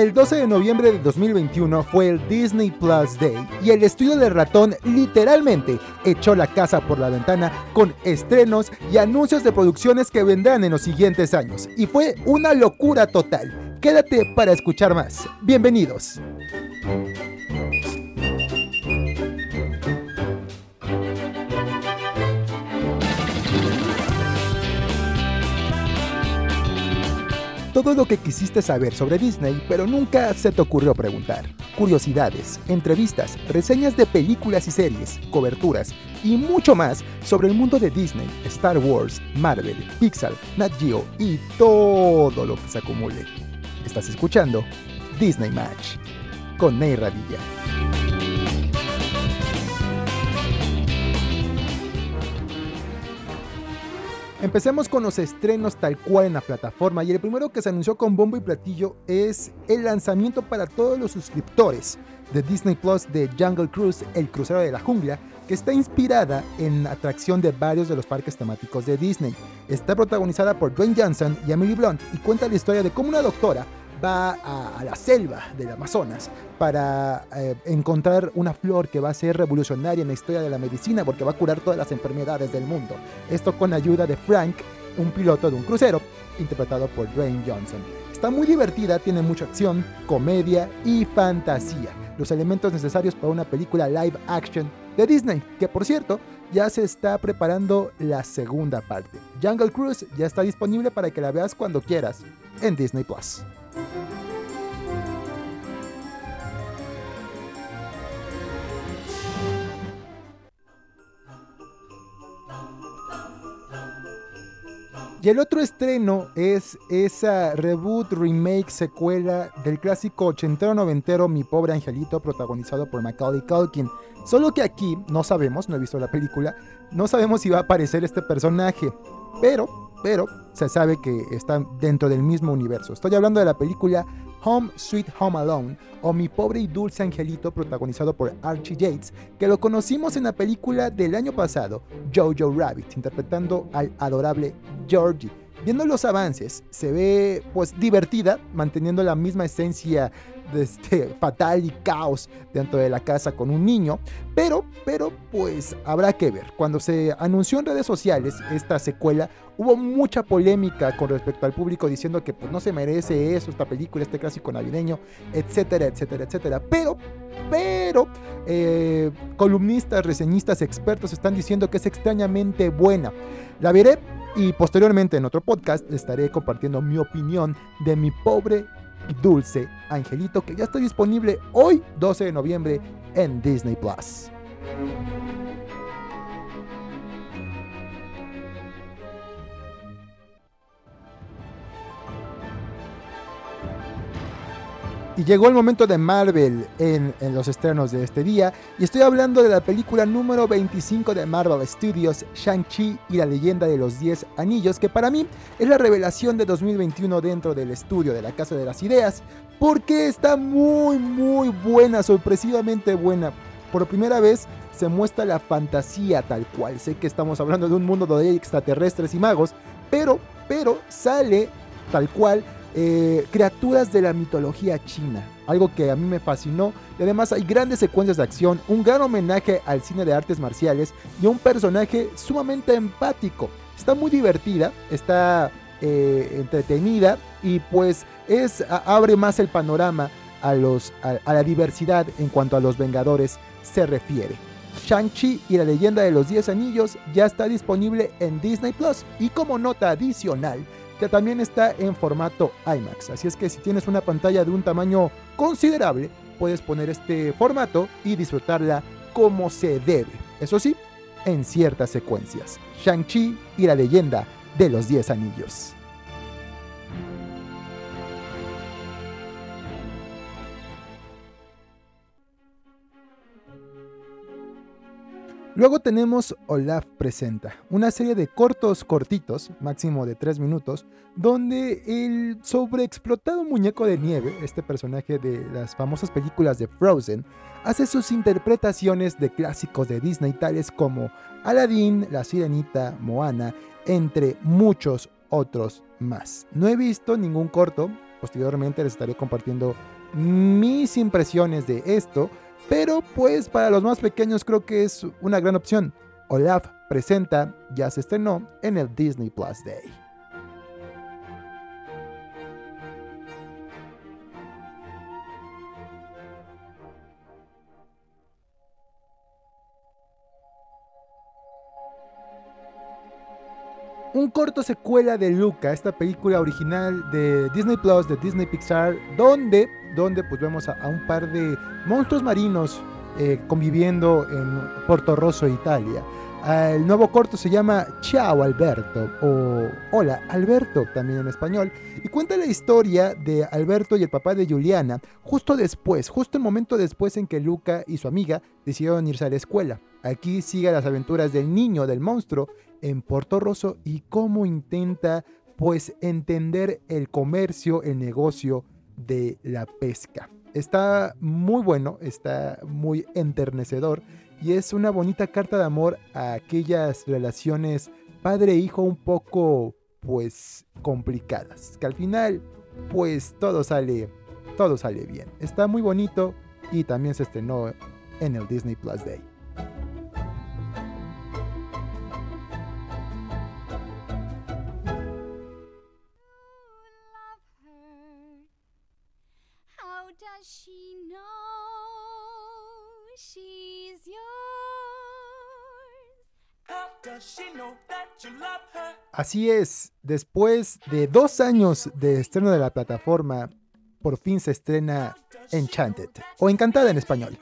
El 12 de noviembre de 2021 fue el Disney Plus Day y el estudio del ratón literalmente echó la casa por la ventana con estrenos y anuncios de producciones que vendrán en los siguientes años. Y fue una locura total. Quédate para escuchar más. Bienvenidos. Todo lo que quisiste saber sobre Disney, pero nunca se te ocurrió preguntar. Curiosidades, entrevistas, reseñas de películas y series, coberturas y mucho más sobre el mundo de Disney, Star Wars, Marvel, Pixar, Nat Geo y todo lo que se acumule. Estás escuchando Disney Match con Ney Radilla. Empecemos con los estrenos tal cual en la plataforma y el primero que se anunció con bombo y platillo es el lanzamiento para todos los suscriptores de Disney Plus de Jungle Cruise, el crucero de la jungla, que está inspirada en atracción de varios de los parques temáticos de Disney. Está protagonizada por Dwayne Johnson y Emily Blunt y cuenta la historia de cómo una doctora va a, la selva del Amazonas para eh, encontrar una flor que va a ser revolucionaria en la historia de la medicina porque va a curar todas las enfermedades del mundo. Esto con ayuda de Frank, un piloto de un crucero, interpretado por Dwayne Johnson. Está muy divertida, tiene mucha acción, comedia y fantasía. Los elementos necesarios para una película live action de Disney, que por cierto ya se está preparando la segunda parte. Jungle Cruise ya está disponible para que la veas cuando quieras en Disney Plus. Y el otro estreno es esa reboot, remake, secuela del clásico ochentero noventero Mi pobre angelito protagonizado por Macaulay Culkin. Solo que aquí no sabemos, no he visto la película, no sabemos si va a aparecer este personaje, pero, pero se sabe que está dentro del mismo universo. Estoy hablando de la película Home Sweet Home Alone o Mi pobre y dulce angelito protagonizado por Archie Yates, que lo conocimos en la película del año pasado, Jojo Rabbit, interpretando al adorable Georgie. Viendo los avances, se ve pues divertida, manteniendo la misma esencia de este fatal y caos dentro de la casa con un niño, pero, pero pues habrá que ver. Cuando se anunció en redes sociales esta secuela, hubo mucha polémica con respecto al público diciendo que pues no se merece eso, esta película, este clásico navideño, etcétera, etcétera, etcétera. Pero, pero, eh, columnistas, reseñistas, expertos están diciendo que es extrañamente buena. La veré y posteriormente en otro podcast estaré compartiendo mi opinión de mi pobre dulce angelito que ya está disponible hoy 12 de noviembre en Disney Plus. Y llegó el momento de Marvel en, los estrenos de este día. Y estoy hablando de la película número 25 de Marvel Studios, Shang-Chi y la leyenda de los 10 anillos, que para mí es la revelación de 2021 dentro del estudio de la Casa de las Ideas, porque está muy, muy buena, sorpresivamente buena. Por primera vez se muestra la fantasía tal cual. Sé que estamos hablando de un mundo donde hay extraterrestres y magos, pero, pero sale tal cual eh, criaturas de la mitología china, algo que a mí me fascinó. Y además hay grandes secuencias de acción, un gran homenaje al cine de artes marciales y un personaje sumamente empático. Está muy divertida, está eh, entretenida y pues es, abre más el panorama a, la diversidad en cuanto a los Vengadores se refiere. Shang-Chi y la leyenda de los 10 anillos ya está disponible en Disney Plus y como nota adicional que también está en formato IMAX. Así es que si tienes una pantalla de un tamaño considerable, puedes poner este formato y disfrutarla como se debe. Eso sí, en ciertas secuencias. Shang-Chi y la leyenda de los 10 anillos. Luego tenemos Olaf Presenta, una serie de cortos cortitos, máximo de 3 minutos, donde el sobreexplotado muñeco de nieve, este personaje de las famosas películas de Frozen, hace sus interpretaciones de clásicos de Disney tales como Aladdin, La Sirenita, Moana, entre muchos otros más. No he visto ningún corto Posteriormente les estaré compartiendo mis impresiones de esto, pero pues para los más pequeños creo que es una gran opción. Olaf presenta ya se estrenó en el Disney Plus Day. Un corto secuela de Luca, esta película original de Disney Plus, de Disney Pixar, donde, donde pues vemos a, un par de monstruos marinos eh, conviviendo en Porto Rosso, Italia. El nuevo corto se llama Ciao Alberto o Hola Alberto también en español y cuenta la historia de Alberto y el papá de Juliana justo después, justo el momento después en que Luca y su amiga decidieron irse a la escuela. Aquí sigue las aventuras del niño, del monstruo en Puerto Rosso y cómo intenta pues entender el comercio, el negocio de la pesca. Está muy bueno, está muy enternecedor y es una bonita carta de amor a aquellas relaciones padre-hijo un poco pues complicadas, que al final pues todo sale todo sale bien. Está muy bonito y también se estrenó en el Disney Plus Day. Así es, después de dos años de estreno de la plataforma, por fin se estrena Enchanted, o Encantada en español.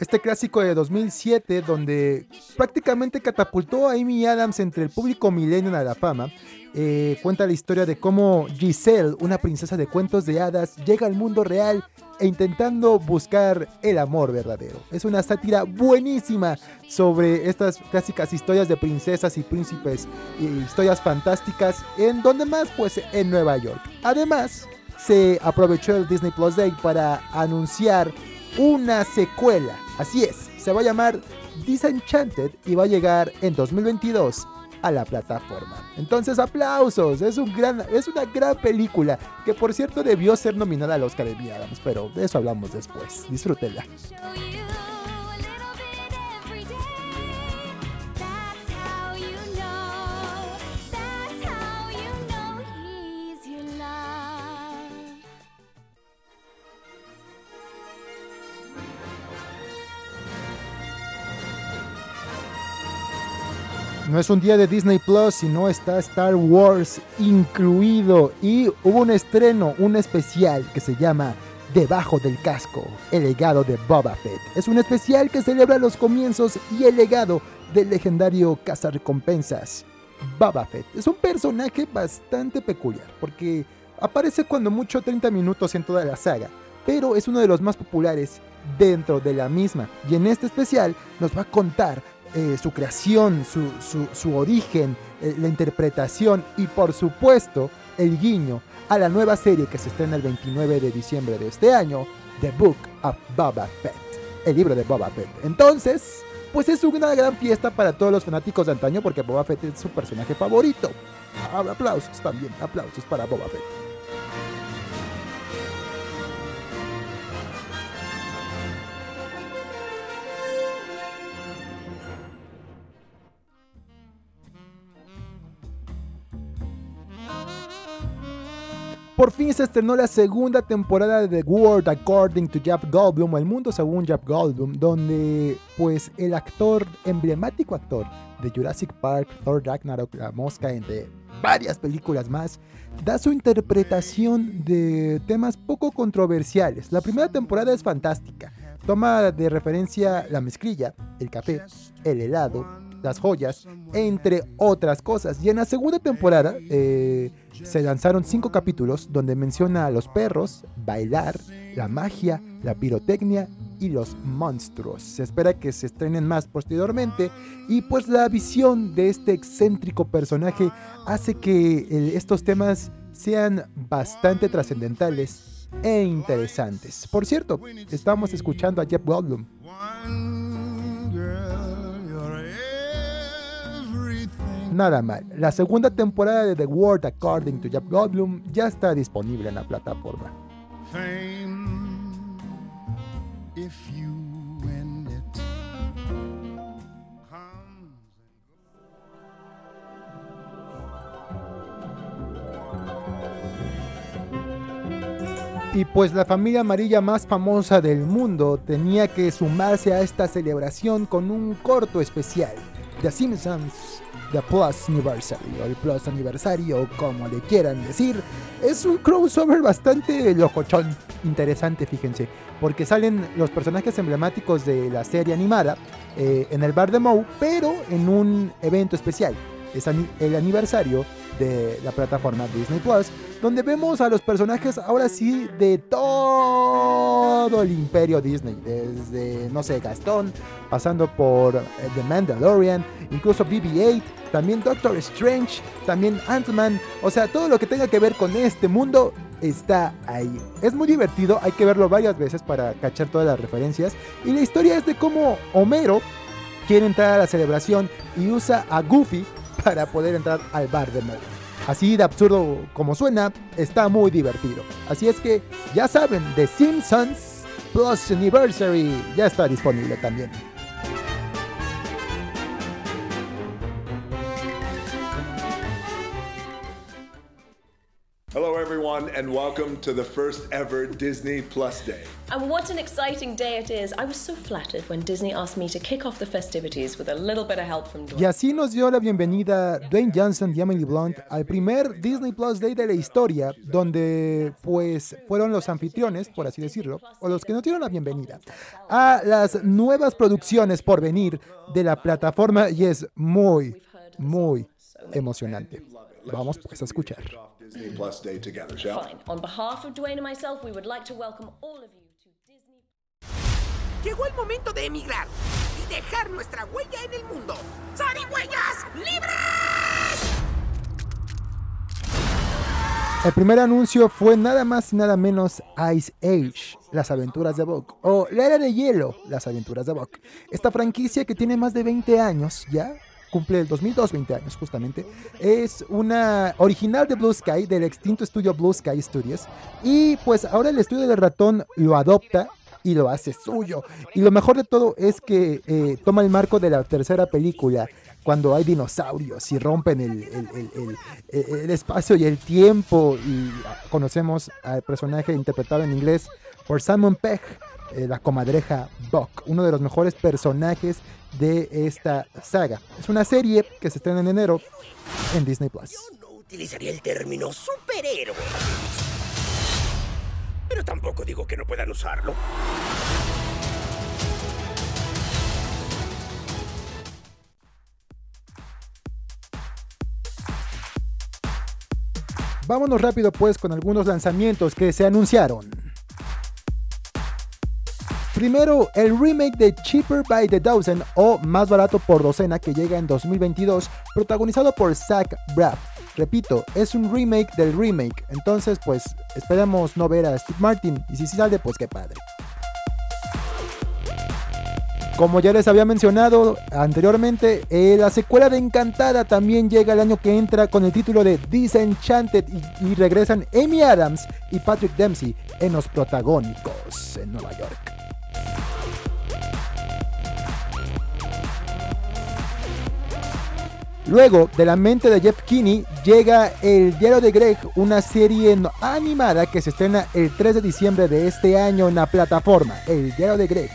Este clásico de 2007, donde prácticamente catapultó a Amy Adams entre el público millennial a la fama, eh, cuenta la historia de cómo Giselle, una princesa de cuentos de hadas, llega al mundo real e intentando buscar el amor verdadero. Es una sátira buenísima sobre estas clásicas historias de princesas y príncipes y historias fantásticas, en donde más pues en Nueva York. Además, se aprovechó el Disney Plus Day para anunciar una secuela. Así es, se va a llamar Disenchanted y va a llegar en 2022 a la plataforma. Entonces, aplausos. Es, un gran, es una gran película que, por cierto, debió ser nominada al Oscar de Adams, pero de eso hablamos después. Disfrútenla. No es un día de Disney Plus, sino está Star Wars incluido. Y hubo un estreno, un especial que se llama Debajo del casco, el legado de Boba Fett. Es un especial que celebra los comienzos y el legado del legendario cazarrecompensas Boba Fett. Es un personaje bastante peculiar, porque aparece cuando mucho 30 minutos en toda la saga, pero es uno de los más populares dentro de la misma. Y en este especial nos va a contar eh, su creación, su, origen, eh, la interpretación y por supuesto el guiño a la nueva serie que se estrena el 29 de diciembre de este año, The Book of Boba Fett, el libro de Boba Fett. Entonces, pues es una gran fiesta para todos los fanáticos de antaño porque Boba Fett es su personaje favorito. Aplausos también, aplausos para Boba Fett. Por fin se estrenó la segunda temporada de The World According to Jeff Goldblum, El Mundo según Jeff Goldblum, donde pues el actor, emblemático actor de Jurassic Park, Thor Ragnarok, La Mosca, entre varias películas más, da su interpretación de temas poco controversiales. La primera temporada es fantástica. Toma de referencia la mezclilla, el café, el helado, las joyas, entre otras cosas. Y en la segunda temporada eh, se lanzaron cinco capítulos donde menciona a los perros, bailar, la magia, la pirotecnia y los monstruos. Se espera que se estrenen más posteriormente y pues la visión de este excéntrico personaje hace que estos temas sean bastante trascendentales e interesantes. Por cierto, estamos escuchando a Jeff Goldblum. Nada mal. La segunda temporada de The World According to Jeff Goldblum ya está disponible en la plataforma. Y pues la familia amarilla más famosa del mundo tenía que sumarse a esta celebración con un corto especial. The Simpsons The Plus Anniversary o el Plus Aniversario, como le quieran decir. Es un crossover bastante locochón, interesante, fíjense, porque salen los personajes emblemáticos de la serie animada eh, en el bar de Moe, pero en un evento especial. Es el aniversario de la plataforma Disney Plus, donde vemos a los personajes ahora sí de todo el imperio Disney, desde, no sé, Gastón, pasando por eh, The Mandalorian, incluso BB-8, también Doctor Strange, también Ant-Man, o sea, todo lo que tenga que ver con este mundo está ahí. Es muy divertido, hay que verlo varias veces para cachar todas las referencias, y la historia es de cómo Homero quiere entrar a la celebración y usa a Goofy para poder entrar al bar de Moe. Así de absurdo como suena, está muy divertido. Así es que ya saben, The Simpsons Plus Anniversary ya está disponible también. And welcome to the first ever Disney Plus Day. And what an exciting day it is. I was so flattered when Disney asked me to kick off the festivities with a little bit of help from Dwayne. Y así nos dio la bienvenida Dwayne Johnson y Emily Blunt al primer Disney Plus Day de la historia, donde pues fueron los anfitriones, por así decirlo, o los que nos dieron la bienvenida a las nuevas producciones por venir de la plataforma y es muy, muy emocionante. Vamos pues a escuchar. Disney Plus Day together, shall Fine. On behalf of Dwayne and myself, we would like to welcome all of you to Disney. Llegó el momento de emigrar y dejar nuestra huella en el mundo. ¡Zarigüeyas libres! El primer anuncio fue nada más y nada menos Ice Age, las aventuras de Buck, o La Era de Hielo, las aventuras de Buck. Esta franquicia que tiene más de 20 años ya, cumple el 2002, 20 años justamente. Es una original de Blue Sky, del extinto estudio Blue Sky Studios. Y pues ahora el estudio de ratón lo adopta y lo hace suyo. Y lo mejor de todo es que eh, toma el marco de la tercera película, cuando hay dinosaurios y rompen el, el, espacio y el tiempo. Y conocemos al personaje interpretado en inglés por Simon Pegg, eh, la comadreja Buck, uno de los mejores personajes de esta saga. Es una serie que se estrena en enero en Disney Plus. Yo no utilizaría el término superhéroe. Pero tampoco digo que no puedan usarlo. Vámonos rápido pues con algunos lanzamientos que se anunciaron. Primero, el remake de Cheaper by the Dozen o Más barato por docena que llega en 2022, protagonizado por Zach Braff. Repito, es un remake del remake, entonces pues esperemos no ver a Steve Martin y si sale pues qué padre. Como ya les había mencionado anteriormente, eh, la secuela de Encantada también llega el año que entra con el título de Disenchanted y, y regresan Amy Adams y Patrick Dempsey en los protagónicos en Nueva York. Luego, de la mente de Jeff Kinney, llega El Diario de Greg, una serie animada que se estrena el 3 de diciembre de este año en la plataforma El Diario de Greg.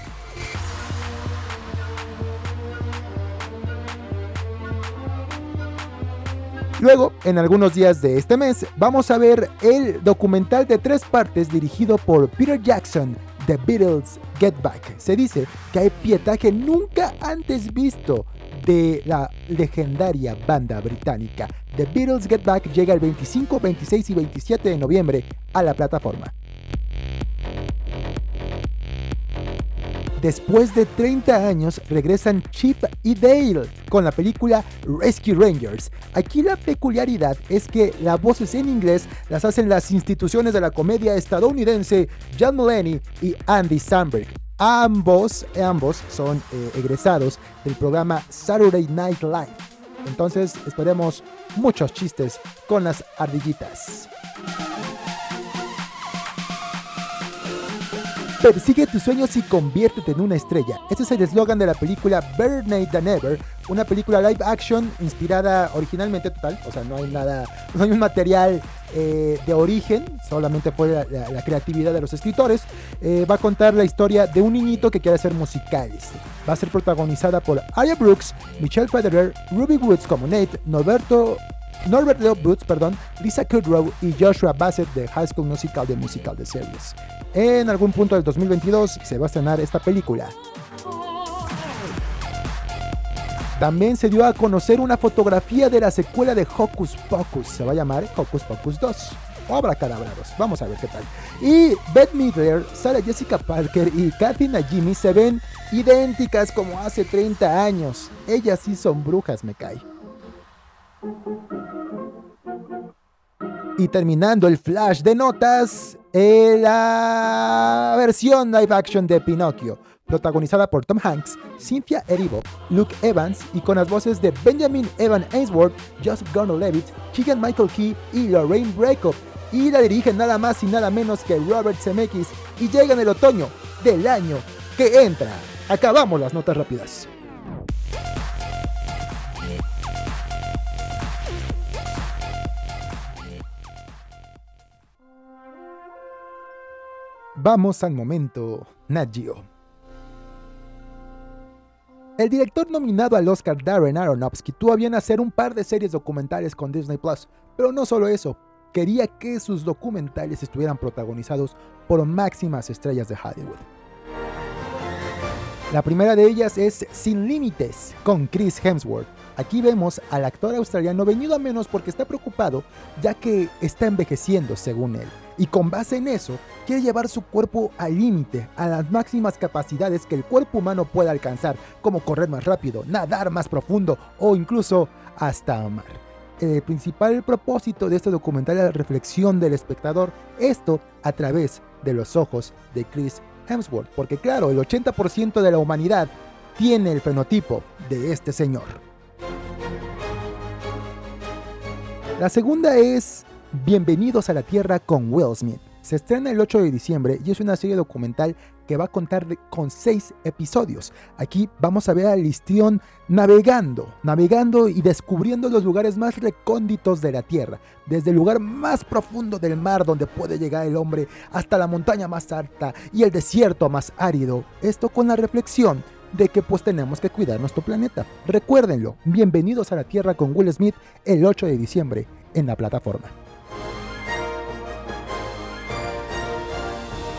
Luego, en algunos días de este mes, vamos a ver el documental de tres partes dirigido por Peter Jackson, The Beatles Get Back. Se dice que hay pietaje nunca antes visto de la legendaria banda británica. The Beatles Get Back llega el 25, 26 y 27 de noviembre a la plataforma. Después de 30 años regresan Chip y Dale con la película Rescue Rangers. Aquí la peculiaridad es que las voces en inglés las hacen las instituciones de la comedia estadounidense John Mulaney y Andy Samberg. Ambos, ambos son eh, egresados del programa Saturday Night Live. Entonces esperemos muchos chistes con las ardillitas. Persigue tus sueños y conviértete en una estrella. Ese es el eslogan de la película Better Night Than Ever, una película live action inspirada originalmente total, o sea, no hay nada, no hay un material eh, de origen, solamente fue la, creatividad de los escritores. Eh, va a contar la historia de un niñito que quiere hacer musicales. Va a ser protagonizada por Aya Brooks, Michelle Federer, Ruby Woods como Nate, Norberto Norbert Leo Boots, perdón, Lisa Kudrow y Joshua Bassett de High School Musical de Musical de Series. En algún punto del 2022 se va a estrenar esta película. También se dio a conocer una fotografía de la secuela de Hocus Pocus. Se va a llamar Hocus Pocus 2. Obra cadabrados. Vamos a ver qué tal. Y Beth Midler, Sarah Jessica Parker y Kathy Najimy se ven idénticas como hace 30 años. Ellas sí son brujas, me cae. Y terminando el flash de notas, eh, la versión live action de Pinocchio, protagonizada por Tom Hanks, Cynthia Erivo, Luke Evans y con las voces de Benjamin Evan Ainsworth, Joseph Gordon-Levitt, Keegan Michael Key y Lorraine Bracco. Y la dirigen nada más y nada menos que Robert Zemeckis y llega en el otoño del año que entra. Acabamos las notas rápidas. Vamos al momento, Nagio. El director nominado al Oscar Darren Aronofsky tuvo bien hacer un par de series documentales con Disney Plus, pero no solo eso, quería que sus documentales estuvieran protagonizados por máximas estrellas de Hollywood. La primera de ellas es Sin Límites, con Chris Hemsworth. Aquí vemos al actor australiano venido a menos porque está preocupado ya que está envejeciendo según él y con base en eso quiere llevar su cuerpo al límite, a las máximas capacidades que el cuerpo humano pueda alcanzar, como correr más rápido, nadar más profundo o incluso hasta amar. El principal propósito de este documental es la reflexión del espectador, esto a través de los ojos de Chris Hemsworth, porque claro, el 80% de la humanidad tiene el fenotipo de este señor. La segunda es Bienvenidos a la Tierra con Will Smith. Se estrena el 8 de diciembre y es una serie documental que va a contar con 6 episodios. Aquí vamos a ver a Listión navegando, navegando y descubriendo los lugares más recónditos de la Tierra, desde el lugar más profundo del mar donde puede llegar el hombre hasta la montaña más alta y el desierto más árido. Esto con la reflexión de que pues tenemos que cuidar nuestro planeta. Recuérdenlo, bienvenidos a la Tierra con Will Smith el 8 de diciembre en la plataforma.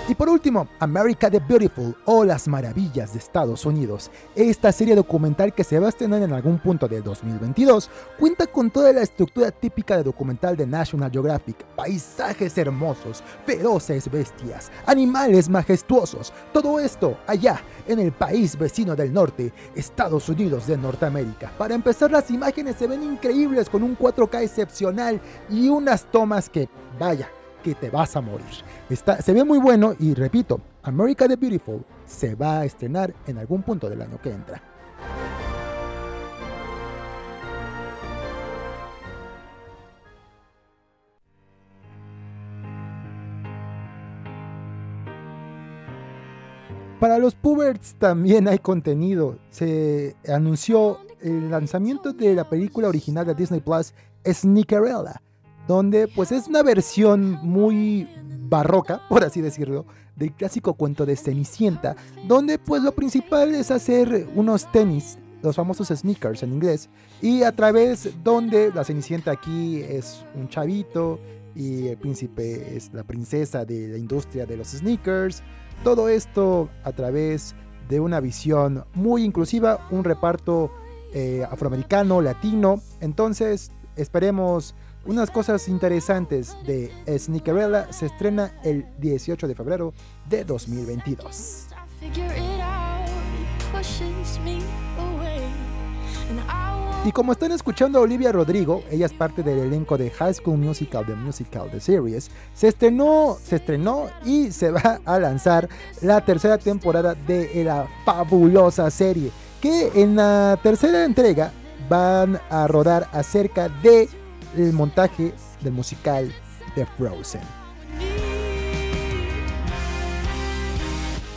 Y por último, America the Beautiful o Las Maravillas de Estados Unidos. Esta serie documental que se va a estrenar en algún punto del 2022 cuenta con toda la estructura típica de documental de National Geographic. Paisajes hermosos, feroces bestias, animales majestuosos. Todo esto allá en el país vecino del norte, Estados Unidos de Norteamérica. Para empezar, las imágenes se ven increíbles con un 4K excepcional y unas tomas que, vaya, que te vas a morir. Está, se ve muy bueno y repito, America the Beautiful se va a estrenar en algún punto del año que entra. Para los puberts también hay contenido. Se anunció el lanzamiento de la película original de Disney Plus, Sneakerella donde pues es una versión muy barroca, por así decirlo, del clásico cuento de Cenicienta, donde pues lo principal es hacer unos tenis, los famosos sneakers en inglés, y a través donde la Cenicienta aquí es un chavito y el príncipe es la princesa de la industria de los sneakers, todo esto a través de una visión muy inclusiva, un reparto eh, afroamericano, latino, entonces esperemos unas cosas interesantes de Sneakerella se estrena el 18 de febrero de 2022. Y como están escuchando a Olivia Rodrigo, ella es parte del elenco de High School Musical, The Musical, The Series, se estrenó, se estrenó y se va a lanzar la tercera temporada de la fabulosa serie, que en la tercera entrega van a rodar acerca de el montaje del musical de Frozen.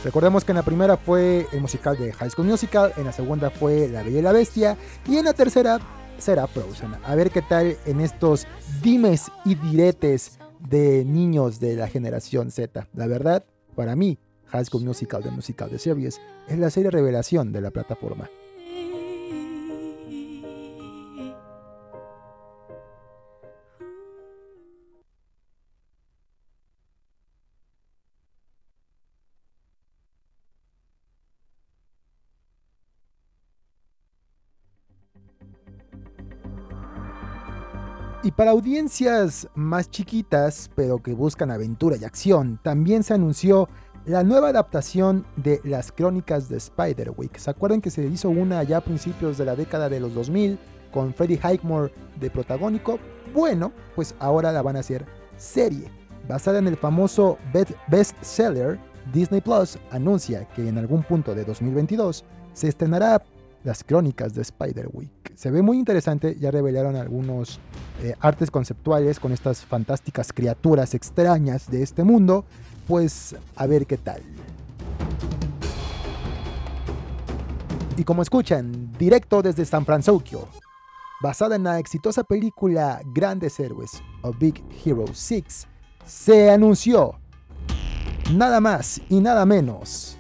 Recordemos que en la primera fue el musical de High School Musical, en la segunda fue La Bella y la Bestia y en la tercera será Frozen. A ver qué tal en estos dimes y diretes de niños de la generación Z. La verdad, para mí, High School Musical de Musical de Series es la serie revelación de la plataforma. Y para audiencias más chiquitas, pero que buscan aventura y acción, también se anunció la nueva adaptación de las crónicas de Spiderwick. ¿Se acuerdan que se hizo una ya a principios de la década de los 2000 con Freddie Highmore de protagónico? Bueno, pues ahora la van a hacer serie. Basada en el famoso bestseller, Disney Plus anuncia que en algún punto de 2022 se estrenará las crónicas de Spiderwick. Se ve muy interesante, ya revelaron algunos eh, artes conceptuales con estas fantásticas criaturas extrañas de este mundo, pues a ver qué tal. Y como escuchan, directo desde San Francisco, basada en la exitosa película Grandes Héroes o Big Hero 6, se anunció nada más y nada menos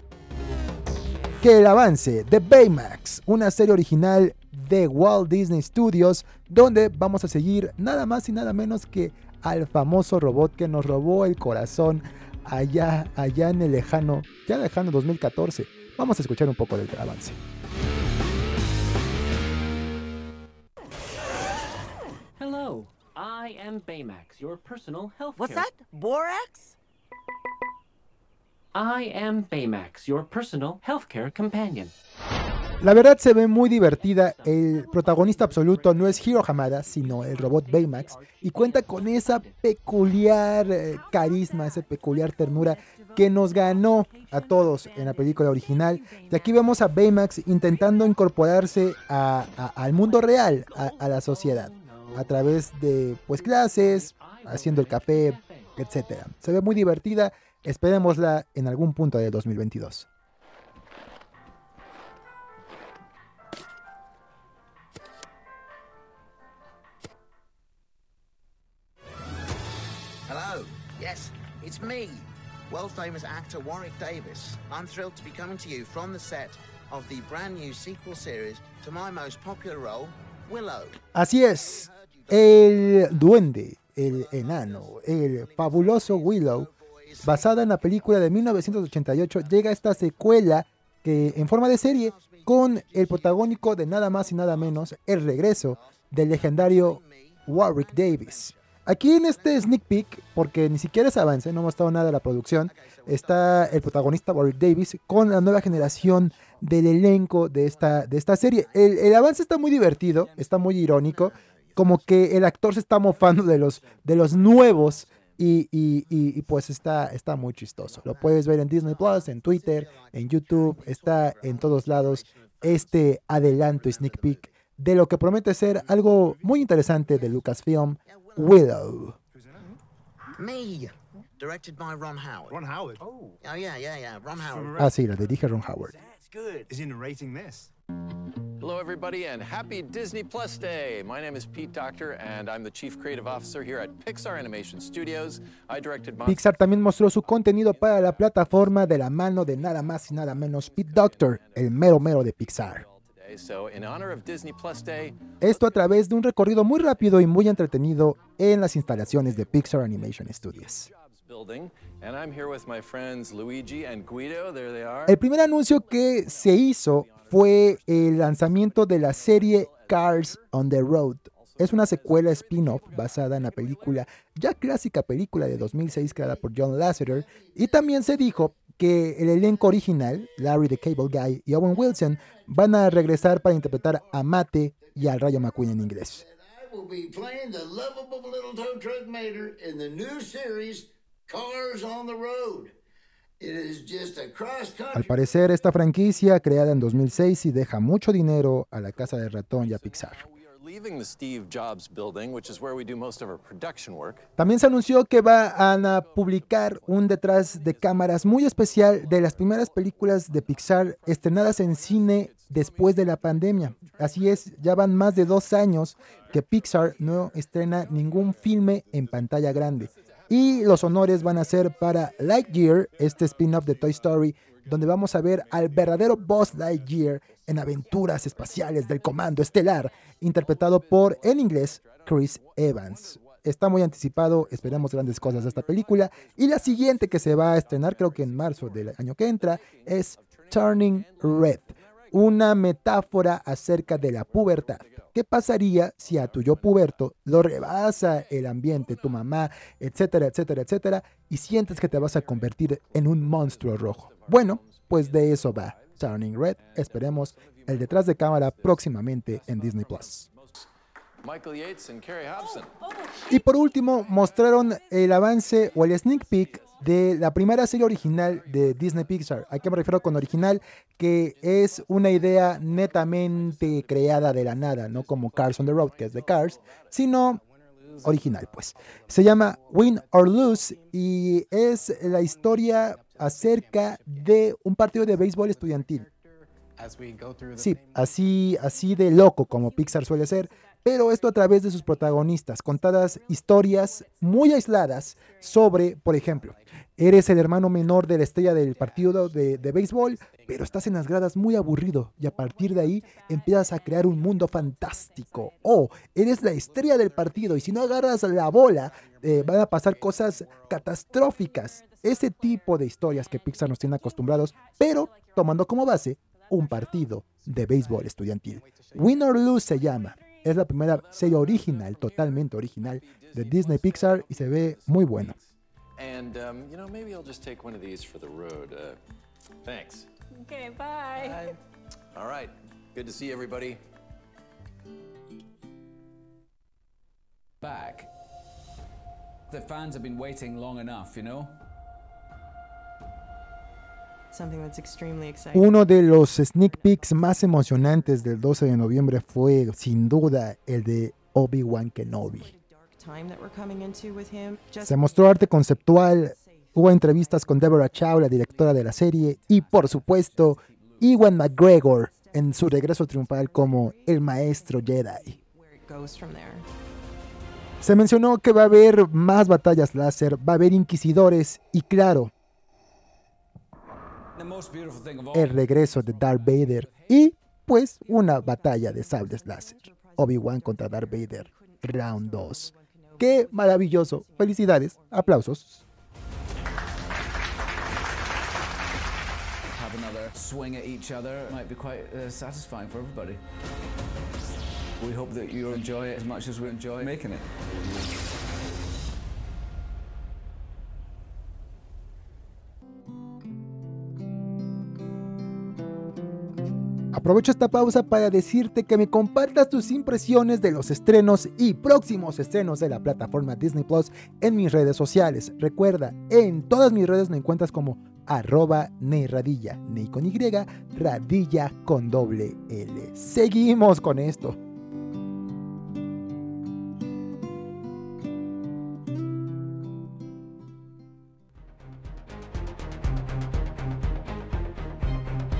que el avance de Baymax, una serie original de Walt Disney Studios, donde vamos a seguir nada más y nada menos que al famoso robot que nos robó el corazón allá, allá en el lejano, ya lejano 2014. Vamos a escuchar un poco del avance. Hello, I am Baymax, your personal health What's that? Borax? I am Baymax, your personal healthcare companion. La verdad se ve muy divertida. El protagonista absoluto no es Hiro Hamada, sino el robot Baymax. Y cuenta con esa peculiar eh, carisma, esa peculiar ternura que nos ganó a todos en la película original. Y aquí vemos a Baymax intentando incorporarse al mundo real, a, a, la sociedad, a través de pues clases, haciendo el café, etc. Se ve muy divertida. Esperémosla en algún punto de 2022. Yes, it's me, world famous actor Warwick Davis. I'm thrilled to be coming to you from the set of the brand new sequel series to my most popular role, Willow. Así es, el duende, el enano, el fabuloso Willow, basada en la película de 1988, llega esta secuela que en forma de serie con el protagónico de nada más y nada menos el regreso del legendario Warwick Davis. Aquí en este sneak peek, porque ni siquiera es avance, no hemos mostrado nada de la producción, está el protagonista Warwick Davis con la nueva generación del elenco de esta, de esta serie. El, avance está muy divertido, está muy irónico, como que el actor se está mofando de los, de los nuevos y, y, y, pues está, está muy chistoso. Lo puedes ver en Disney Plus, en Twitter, en YouTube, está en todos lados este adelanto sneak peek de lo que promete ser algo muy interesante de Lucasfilm, Willow. Me, directed by Ron Howard. Ron Howard. Oh, yeah, yeah, yeah, Ron Howard. Ah, sí, la dirige Ron Howard. That's good. Is he narrating this? Hello, everybody, and happy Disney Plus Day. My name is Pete Doctor, and I'm the Chief Creative Officer here at Pixar Animation Studios. I directed Pixar también mostró su contenido para la plataforma de la mano de nada más y nada menos Pete Doctor, el mero mero de Pixar. Esto a través de un recorrido muy rápido y muy entretenido en las instalaciones de Pixar Animation Studios. El primer anuncio que se hizo fue el lanzamiento de la serie Cars on the Road. Es una secuela spin-off basada en la película, ya clásica película de 2006 creada por John Lasseter, y también se dijo que el elenco original, Larry the Cable Guy y Owen Wilson, van a regresar para interpretar a Mate y al Rayo McQueen en inglés. Al parecer, esta franquicia, creada en 2006, y deja mucho dinero a la casa de ratón y a Pixar. También se anunció que van a publicar un detrás de cámaras muy especial de las primeras películas de Pixar estrenadas en cine después de la pandemia. Así es, ya van más de dos años que Pixar no estrena ningún filme en pantalla grande. Y los honores van a ser para Lightyear, este spin-off de Toy Story, donde vamos a ver al verdadero Buzz Lightyear en aventuras espaciales del Comando Estelar, interpretado por, en inglés, Chris Evans. Está muy anticipado, esperamos grandes cosas de esta película. Y la siguiente que se va a estrenar, creo que en marzo del año que entra, es Turning Red, una metáfora acerca de la pubertad. ¿Qué pasaría si a tu yo puberto lo rebasa el ambiente, tu mamá, etcétera, etcétera, etcétera, y sientes que te vas a convertir en un monstruo rojo? Bueno, pues de eso va Turning Red. Esperemos el detrás de cámara próximamente en Disney Plus. Michael Yates and Carrie Hobson. Y por último, mostraron el avance o el sneak peek de la primera serie original de Disney Pixar. ¿A qué me refiero con original? Que es una idea netamente creada de la nada, no como Cars on the Road, que es de Cars, sino original, pues. Se llama Win or Lose y es la historia acerca de un partido de béisbol estudiantil. Sí, así, así de loco como Pixar suele ser, pero esto a través de sus protagonistas, contadas historias muy aisladas sobre, por ejemplo, eres el hermano menor de la estrella del partido de, de béisbol, pero estás en las gradas muy aburrido y a partir de ahí empiezas a crear un mundo fantástico. O eres la estrella del partido y si no agarras la bola, eh, van a pasar cosas catastróficas. Ese tipo de historias que Pixar nos tiene acostumbrados, pero tomando como base un partido de béisbol estudiantil. Win or Lose se llama. Es la primera serie original, totalmente original, de Disney Pixar y se ve muy bueno. And, um, you know, maybe I'll just take one of these for the road. Uh, thanks. Okay, bye. All right. Good to see everybody. Back. The fans have been waiting long enough, you know? Uno de los sneak peeks más emocionantes del 12 de noviembre fue, sin duda, el de Obi-Wan Kenobi. Se mostró arte conceptual, hubo entrevistas con Deborah Chow, la directora de la serie, y por supuesto, Ewan McGregor en su regreso triunfal como el maestro Jedi. Se mencionó que va a haber más batallas láser, va a haber inquisidores y claro, The most beautiful thing of all. El regreso de Darth Vader y pues una batalla de sables láser. Obi-Wan contra Darth Vader, round 2. ¡Qué maravilloso! Felicidades, aplausos. Have another swing at each other might be quite uh, satisfying for everybody. We hope that you enjoy it as much as we enjoy making it. Aprovecho esta pausa para decirte que me compartas tus impresiones de los estrenos y próximos estrenos de la plataforma Disney Plus en mis redes sociales. Recuerda, en todas mis redes me encuentras como arroba neyradilla, ney con Y, radilla con doble L. Seguimos con esto.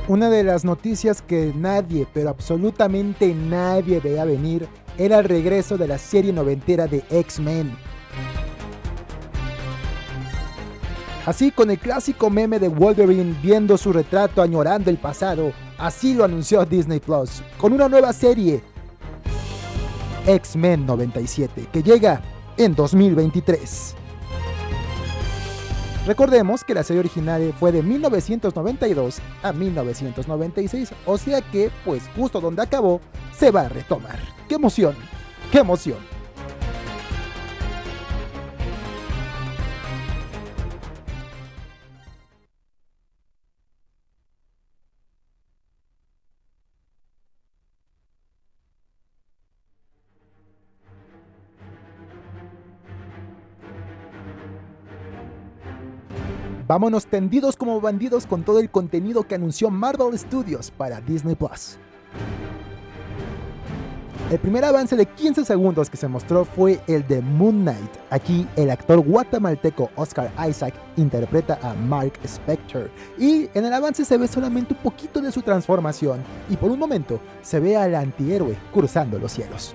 Una de las noticias que nadie, pero absolutamente nadie veía venir, era el regreso de la serie noventera de X-Men. Así con el clásico meme de Wolverine viendo su retrato añorando el pasado, así lo anunció Disney Plus, con una nueva serie, X-Men 97, que llega en 2023. Recordemos que la serie original fue de 1992 a 1996, o sea que, pues justo donde acabó, se va a retomar. ¡Qué emoción! ¡Qué emoción! Vámonos tendidos como bandidos con todo el contenido que anunció Marvel Studios para Disney Plus. El primer avance de 15 segundos que se mostró fue el de Moon Knight. Aquí el actor guatemalteco Oscar Isaac interpreta a Mark Spector y en el avance se ve solamente un poquito de su transformación y por un momento se ve al antihéroe cruzando los cielos.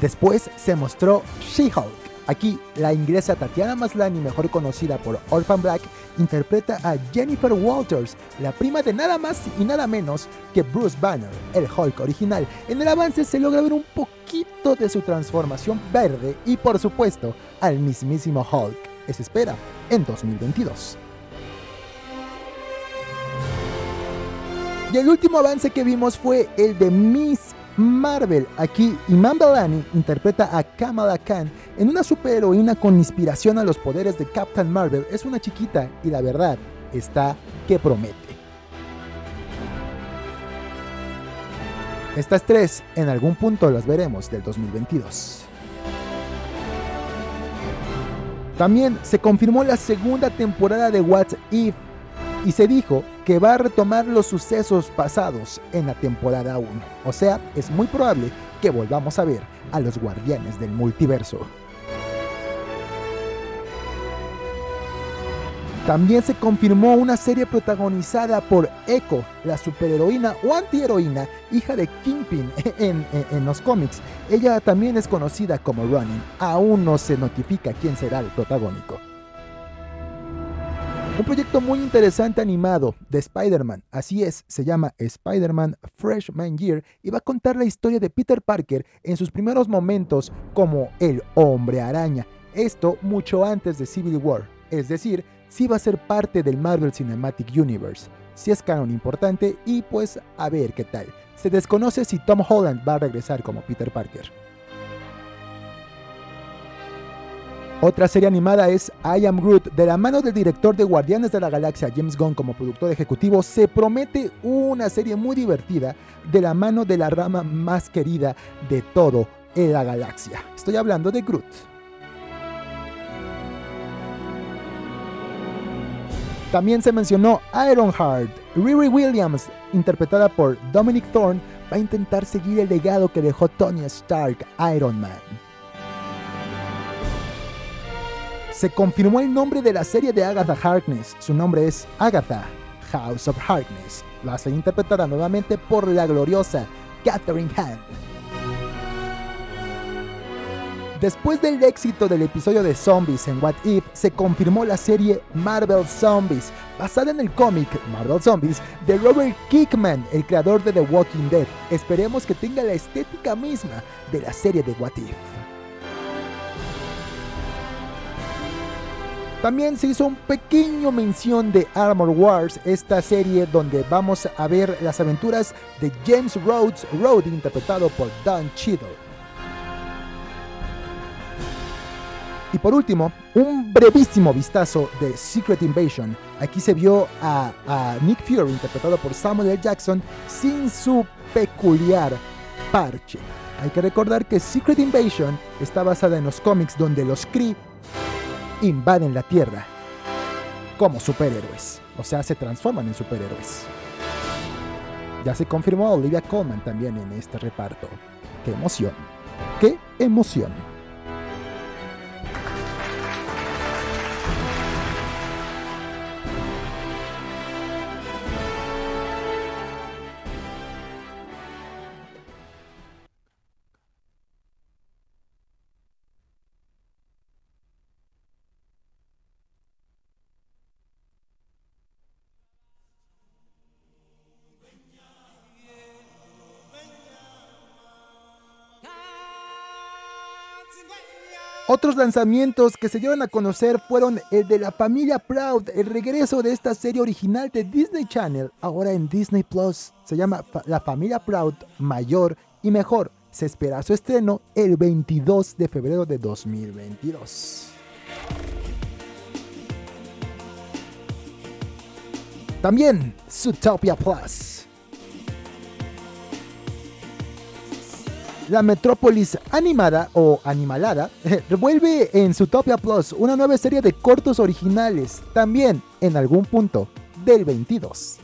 Después se mostró She-Hulk. Aquí la inglesa Tatiana Maslany, mejor conocida por Orphan Black, interpreta a Jennifer Walters, la prima de nada más y nada menos que Bruce Banner, el Hulk original. En el avance se logra ver un poquito de su transformación verde y por supuesto al mismísimo Hulk. Se espera en 2022. Y el último avance que vimos fue el de Miss Marvel. Aquí Iman Belani interpreta a Kamala Khan en una superheroína con inspiración a los poderes de Captain Marvel. Es una chiquita y la verdad está que promete. Estas tres en algún punto las veremos del 2022. También se confirmó la segunda temporada de What If y se dijo que va a retomar los sucesos pasados en la temporada 1. O sea, es muy probable que volvamos a ver a los guardianes del multiverso. También se confirmó una serie protagonizada por Echo, la superheroína o antiheroína, hija de Kingpin en, en, los cómics. Ella también es conocida como Running. Aún no se notifica quién será el protagónico. Un proyecto muy interesante animado de Spider-Man, así es, se llama Spider-Man Freshman Year y va a contar la historia de Peter Parker en sus primeros momentos como el hombre araña. Esto mucho antes de Civil War, es decir, sí va a ser parte del Marvel Cinematic Universe. Si es canon importante y pues a ver qué tal. Se desconoce si Tom Holland va a regresar como Peter Parker. Otra serie animada es I Am Groot. De la mano del director de Guardianes de la Galaxia, James Gunn, como productor ejecutivo, se promete una serie muy divertida de la mano de la rama más querida de todo la galaxia. Estoy hablando de Groot. También se mencionó Ironheart. Riri Williams, interpretada por Dominic Thorne, va a intentar seguir el legado que dejó Tony Stark, Iron Man. Se confirmó el nombre de la serie de Agatha Harkness. Su nombre es Agatha, House of Harkness. Va a ser interpretada nuevamente por la gloriosa Catherine Hahn. Después del éxito del episodio de Zombies en What If, se confirmó la serie Marvel Zombies, basada en el cómic Marvel Zombies de Robert Kickman, el creador de The Walking Dead. Esperemos que tenga la estética misma de la serie de What If. También se hizo un pequeño mención de Armor Wars, esta serie donde vamos a ver las aventuras de James Rhodes, Rhodes interpretado por Don Cheadle. Y por último, un brevísimo vistazo de Secret Invasion. Aquí se vio a, a, Nick Fury, interpretado por Samuel L. Jackson, sin su peculiar parche. Hay que recordar que Secret Invasion está basada en los cómics donde los Kree invaden la Tierra como superhéroes. O sea, se transforman en superhéroes. Ya se confirmó Olivia Colman también en este reparto. ¡Qué emoción! ¡Qué emoción! Otros lanzamientos que se llevan a conocer fueron el de la familia Proud, el regreso de esta serie original de Disney Channel, ahora en Disney Plus. Se llama La familia Proud Mayor y Mejor. Se espera su estreno el 22 de febrero de 2022. También Zootopia Plus. La Metrópolis animada o animalada revuelve en Zootopia Plus una nueva serie de cortos originales, también en algún punto del 22.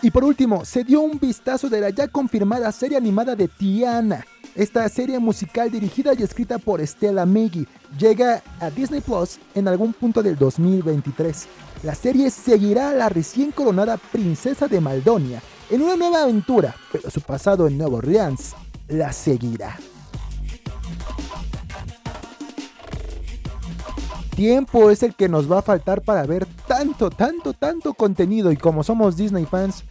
Y por último, se dio un vistazo de la ya confirmada serie animada de Tiana. Esta serie musical dirigida y escrita por Stella Meggy llega a Disney Plus en algún punto del 2023. La serie seguirá a la recién coronada princesa de Maldonia en una nueva aventura, pero su pasado en Nueva Orleans la seguirá. Tiempo es el que nos va a faltar para ver tanto, tanto, tanto contenido y como somos Disney fans,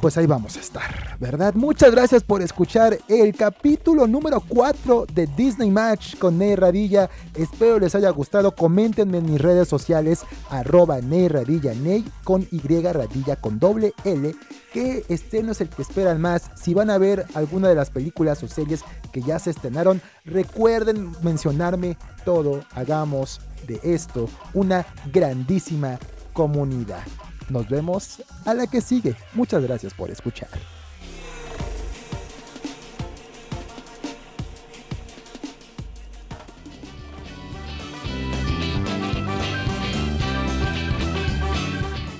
pues ahí vamos a estar, ¿verdad? Muchas gracias por escuchar el capítulo número 4 de Disney Match con Ney Radilla. Espero les haya gustado. Coméntenme en mis redes sociales, arroba Ney Radilla, Ney con Y Radilla con doble L. ¿Qué estreno es el que esperan más? Si van a ver alguna de las películas o series que ya se estrenaron, recuerden mencionarme todo. Hagamos de esto una grandísima comunidad. Nos vemos a la que sigue. Muchas gracias por escuchar.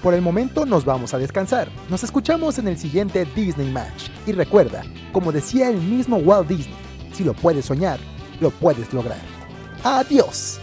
Por el momento nos vamos a descansar. Nos escuchamos en el siguiente Disney Match. Y recuerda, como decía el mismo Walt Disney, si lo puedes soñar, lo puedes lograr. Adiós.